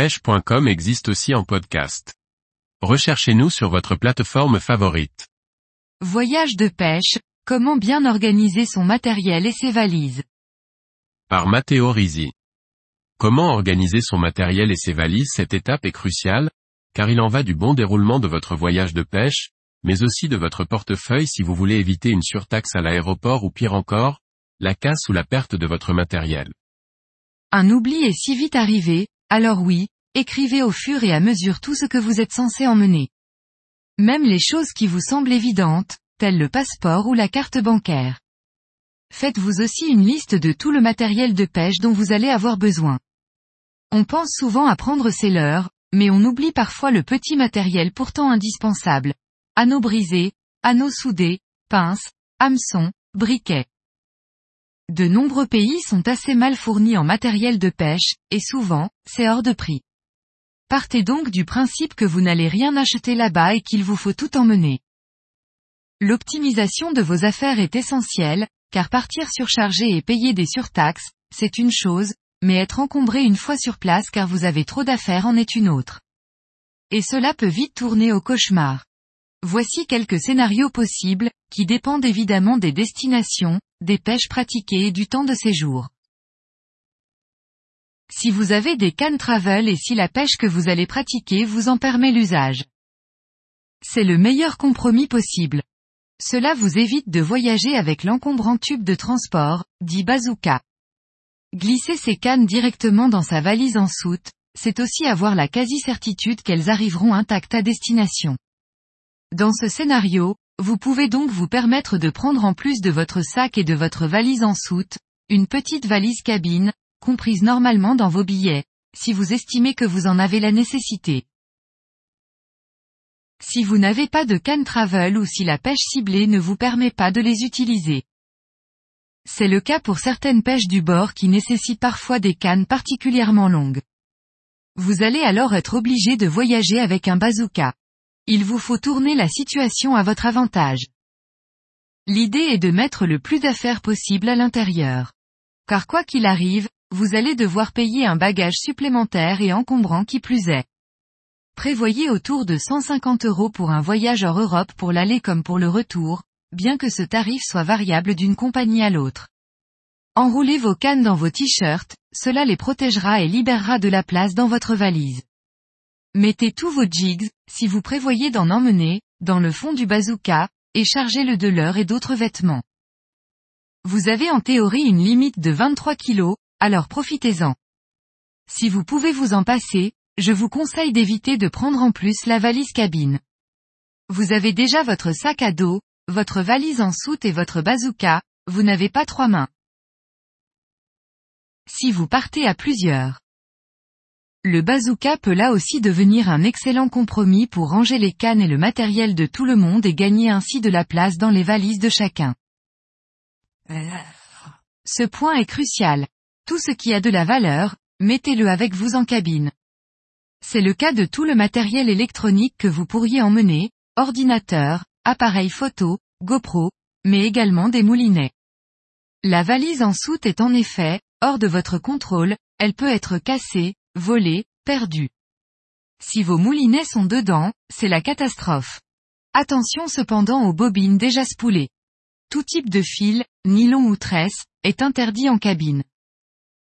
pêche.com existe aussi en podcast. Recherchez-nous sur votre plateforme favorite. Voyage de pêche, comment bien organiser son matériel et ses valises? Par Matteo Risi. Comment organiser son matériel et ses valises? Cette étape est cruciale, car il en va du bon déroulement de votre voyage de pêche, mais aussi de votre portefeuille si vous voulez éviter une surtaxe à l'aéroport ou pire encore, la casse ou la perte de votre matériel. Un oubli est si vite arrivé, alors oui, écrivez au fur et à mesure tout ce que vous êtes censé emmener. Même les choses qui vous semblent évidentes, telles le passeport ou la carte bancaire. Faites-vous aussi une liste de tout le matériel de pêche dont vous allez avoir besoin. On pense souvent à prendre ses leurres, mais on oublie parfois le petit matériel pourtant indispensable. Anneaux brisés, anneaux soudés, pinces, hameçons, briquets. De nombreux pays sont assez mal fournis en matériel de pêche, et souvent, c'est hors de prix. Partez donc du principe que vous n'allez rien acheter là-bas et qu'il vous faut tout emmener. L'optimisation de vos affaires est essentielle, car partir surchargé et payer des surtaxes, c'est une chose, mais être encombré une fois sur place car vous avez trop d'affaires en est une autre. Et cela peut vite tourner au cauchemar. Voici quelques scénarios possibles, qui dépendent évidemment des destinations, des pêches pratiquées et du temps de séjour. Si vous avez des cannes travel et si la pêche que vous allez pratiquer vous en permet l'usage. C'est le meilleur compromis possible. Cela vous évite de voyager avec l'encombrant tube de transport, dit bazooka. Glisser ces cannes directement dans sa valise en soute, c'est aussi avoir la quasi-certitude qu'elles arriveront intactes à destination. Dans ce scénario, vous pouvez donc vous permettre de prendre en plus de votre sac et de votre valise en soute, une petite valise cabine, comprise normalement dans vos billets, si vous estimez que vous en avez la nécessité. Si vous n'avez pas de canne travel ou si la pêche ciblée ne vous permet pas de les utiliser. C'est le cas pour certaines pêches du bord qui nécessitent parfois des cannes particulièrement longues. Vous allez alors être obligé de voyager avec un bazooka. Il vous faut tourner la situation à votre avantage. L'idée est de mettre le plus d'affaires possible à l'intérieur. Car quoi qu'il arrive, vous allez devoir payer un bagage supplémentaire et encombrant qui plus est. Prévoyez autour de 150 euros pour un voyage hors Europe pour l'aller comme pour le retour, bien que ce tarif soit variable d'une compagnie à l'autre. Enroulez vos cannes dans vos t-shirts, cela les protégera et libérera de la place dans votre valise. Mettez tous vos jigs, si vous prévoyez d'en emmener, dans le fond du bazooka, et chargez-le de l'heure et d'autres vêtements. Vous avez en théorie une limite de 23 kg, alors profitez-en. Si vous pouvez vous en passer, je vous conseille d'éviter de prendre en plus la valise cabine. Vous avez déjà votre sac à dos, votre valise en soute et votre bazooka, vous n'avez pas trois mains. Si vous partez à plusieurs. Le bazooka peut là aussi devenir un excellent compromis pour ranger les cannes et le matériel de tout le monde et gagner ainsi de la place dans les valises de chacun. Ce point est crucial. Tout ce qui a de la valeur, mettez-le avec vous en cabine. C'est le cas de tout le matériel électronique que vous pourriez emmener, ordinateur, appareil photo, GoPro, mais également des moulinets. La valise en soute est en effet, hors de votre contrôle, elle peut être cassée, volé, perdu. Si vos moulinets sont dedans, c'est la catastrophe. Attention cependant aux bobines déjà spoulées. Tout type de fil, nylon ou tresse, est interdit en cabine.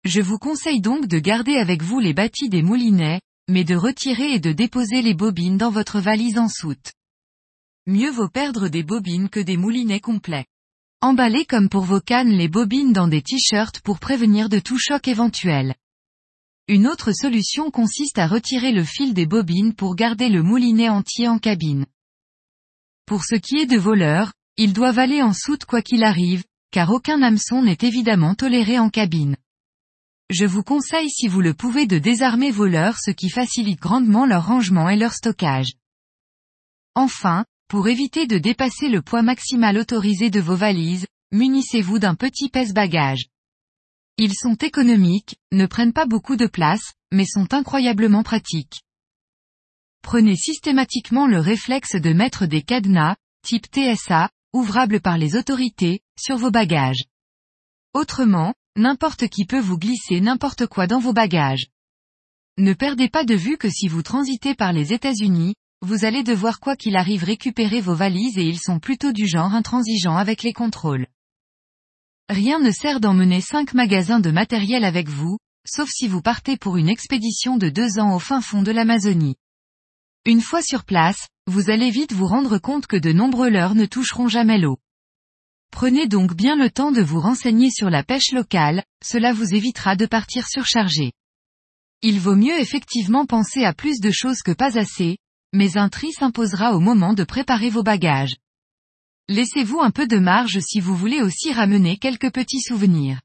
Je vous conseille donc de garder avec vous les bâtis des moulinets, mais de retirer et de déposer les bobines dans votre valise en soute. Mieux vaut perdre des bobines que des moulinets complets. Emballez comme pour vos cannes les bobines dans des t-shirts pour prévenir de tout choc éventuel. Une autre solution consiste à retirer le fil des bobines pour garder le moulinet entier en cabine. Pour ce qui est de voleurs, ils doivent aller en soute quoi qu'il arrive, car aucun hameçon n'est évidemment toléré en cabine. Je vous conseille si vous le pouvez de désarmer voleurs ce qui facilite grandement leur rangement et leur stockage. Enfin, pour éviter de dépasser le poids maximal autorisé de vos valises, munissez-vous d'un petit pèse-bagage. Ils sont économiques, ne prennent pas beaucoup de place, mais sont incroyablement pratiques. Prenez systématiquement le réflexe de mettre des cadenas, type TSA, ouvrables par les autorités, sur vos bagages. Autrement, n'importe qui peut vous glisser n'importe quoi dans vos bagages. Ne perdez pas de vue que si vous transitez par les États-Unis, vous allez devoir quoi qu'il arrive récupérer vos valises et ils sont plutôt du genre intransigeants avec les contrôles. Rien ne sert d'emmener 5 magasins de matériel avec vous, sauf si vous partez pour une expédition de deux ans au fin fond de l'Amazonie. Une fois sur place, vous allez vite vous rendre compte que de nombreux leurres ne toucheront jamais l'eau. Prenez donc bien le temps de vous renseigner sur la pêche locale, cela vous évitera de partir surchargé. Il vaut mieux effectivement penser à plus de choses que pas assez, mais un tri s'imposera au moment de préparer vos bagages. Laissez-vous un peu de marge si vous voulez aussi ramener quelques petits souvenirs.